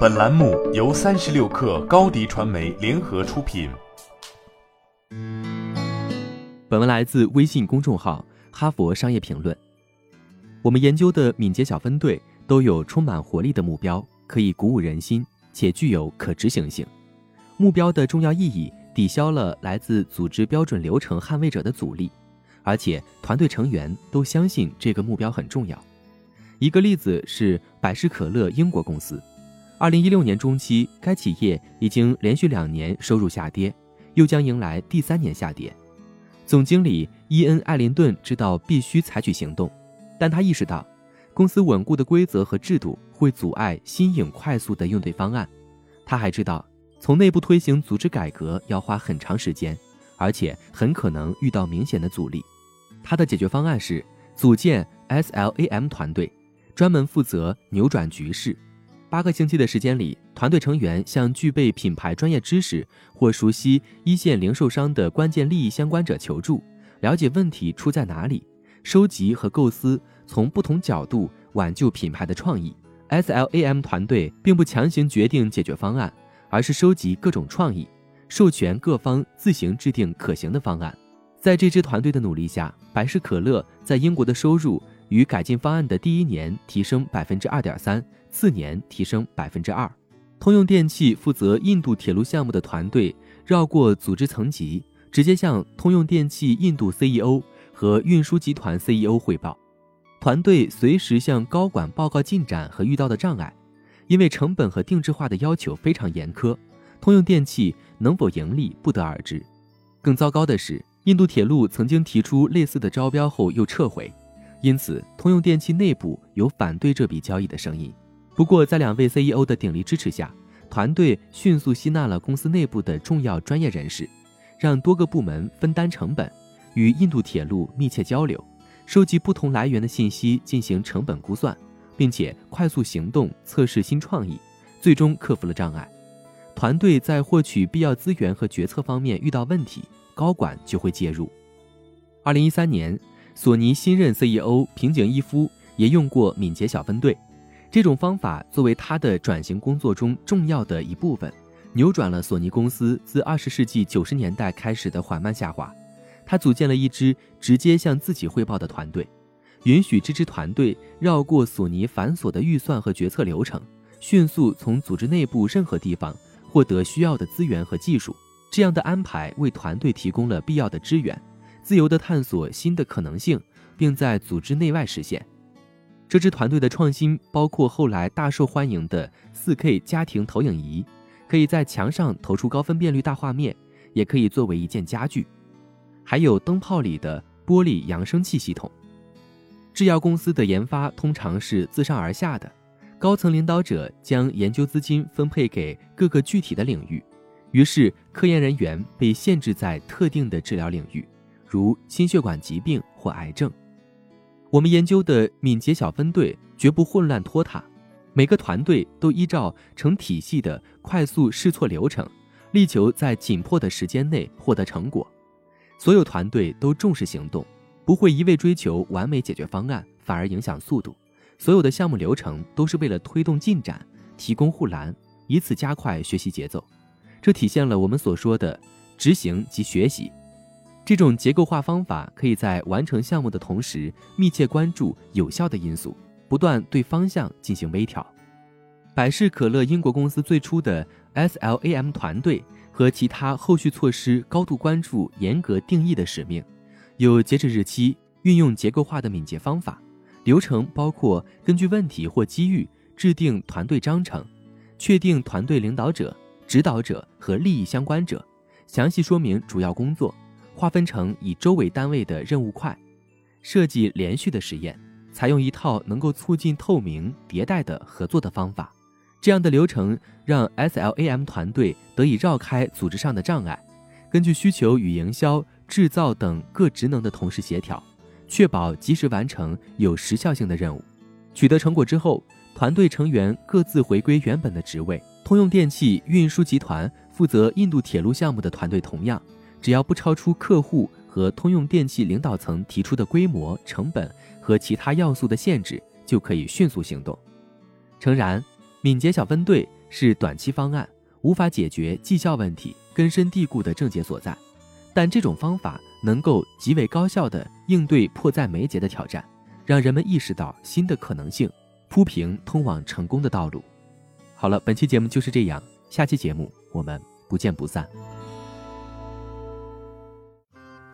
本栏目由三十六氪高低传媒联合出品。本文来自微信公众号《哈佛商业评论》。我们研究的敏捷小分队都有充满活力的目标，可以鼓舞人心，且具有可执行性。目标的重要意义抵消了来自组织标准流程捍卫者的阻力，而且团队成员都相信这个目标很重要。一个例子是百事可乐英国公司，二零一六年中期，该企业已经连续两年收入下跌，又将迎来第三年下跌。总经理伊恩·艾林顿知道必须采取行动，但他意识到，公司稳固的规则和制度会阻碍新颖快速的应对方案。他还知道，从内部推行组织改革要花很长时间，而且很可能遇到明显的阻力。他的解决方案是组建 SLAM 团队。专门负责扭转局势。八个星期的时间里，团队成员向具备品牌专业知识或熟悉一线零售商的关键利益相关者求助，了解问题出在哪里，收集和构思从不同角度挽救品牌的创意。SLAM 团队并不强行决定解决方案，而是收集各种创意，授权各方自行制定可行的方案。在这支团队的努力下，百事可乐在英国的收入。与改进方案的第一年提升百分之二点三，四年提升百分之二。通用电气负责印度铁路项目的团队绕过组织层级，直接向通用电气印度 CEO 和运输集团 CEO 汇报。团队随时向高管报告进展和遇到的障碍，因为成本和定制化的要求非常严苛，通用电气能否盈利不得而知。更糟糕的是，印度铁路曾经提出类似的招标后又撤回。因此，通用电气内部有反对这笔交易的声音。不过，在两位 CEO 的鼎力支持下，团队迅速吸纳了公司内部的重要专业人士，让多个部门分担成本，与印度铁路密切交流，收集不同来源的信息进行成本估算，并且快速行动测试新创意，最终克服了障碍。团队在获取必要资源和决策方面遇到问题，高管就会介入。二零一三年。索尼新任 CEO 平井一夫也用过敏捷小分队，这种方法作为他的转型工作中重要的一部分，扭转了索尼公司自二十世纪九十年代开始的缓慢下滑。他组建了一支直接向自己汇报的团队，允许这支团队绕过索尼繁琐的预算和决策流程，迅速从组织内部任何地方获得需要的资源和技术。这样的安排为团队提供了必要的支援。自由地探索新的可能性，并在组织内外实现。这支团队的创新包括后来大受欢迎的 4K 家庭投影仪，可以在墙上投出高分辨率大画面，也可以作为一件家具；还有灯泡里的玻璃扬声器系统。制药公司的研发通常是自上而下的，高层领导者将研究资金分配给各个具体的领域，于是科研人员被限制在特定的治疗领域。如心血管疾病或癌症，我们研究的敏捷小分队绝不混乱拖沓，每个团队都依照成体系的快速试错流程，力求在紧迫的时间内获得成果。所有团队都重视行动，不会一味追求完美解决方案，反而影响速度。所有的项目流程都是为了推动进展，提供护栏，以此加快学习节奏。这体现了我们所说的执行及学习。这种结构化方法可以在完成项目的同时，密切关注有效的因素，不断对方向进行微调。百事可乐英国公司最初的 SLAM 团队和其他后续措施高度关注严格定义的使命，有截止日期，运用结构化的敏捷方法。流程包括根据问题或机遇制定团队章程，确定团队领导者、指导者和利益相关者，详细说明主要工作。划分成以周为单位的任务块，设计连续的实验，采用一套能够促进透明迭代的合作的方法。这样的流程让 SLAM 团队得以绕开组织上的障碍，根据需求与营销、制造等各职能的同时协调，确保及时完成有时效性的任务。取得成果之后，团队成员各自回归原本的职位。通用电气运输集团负责印度铁路项目的团队同样。只要不超出客户和通用电气领导层提出的规模、成本和其他要素的限制，就可以迅速行动。诚然，敏捷小分队是短期方案，无法解决绩效问题根深蒂固的症结所在，但这种方法能够极为高效地应对迫在眉睫的挑战，让人们意识到新的可能性，铺平通往成功的道路。好了，本期节目就是这样，下期节目我们不见不散。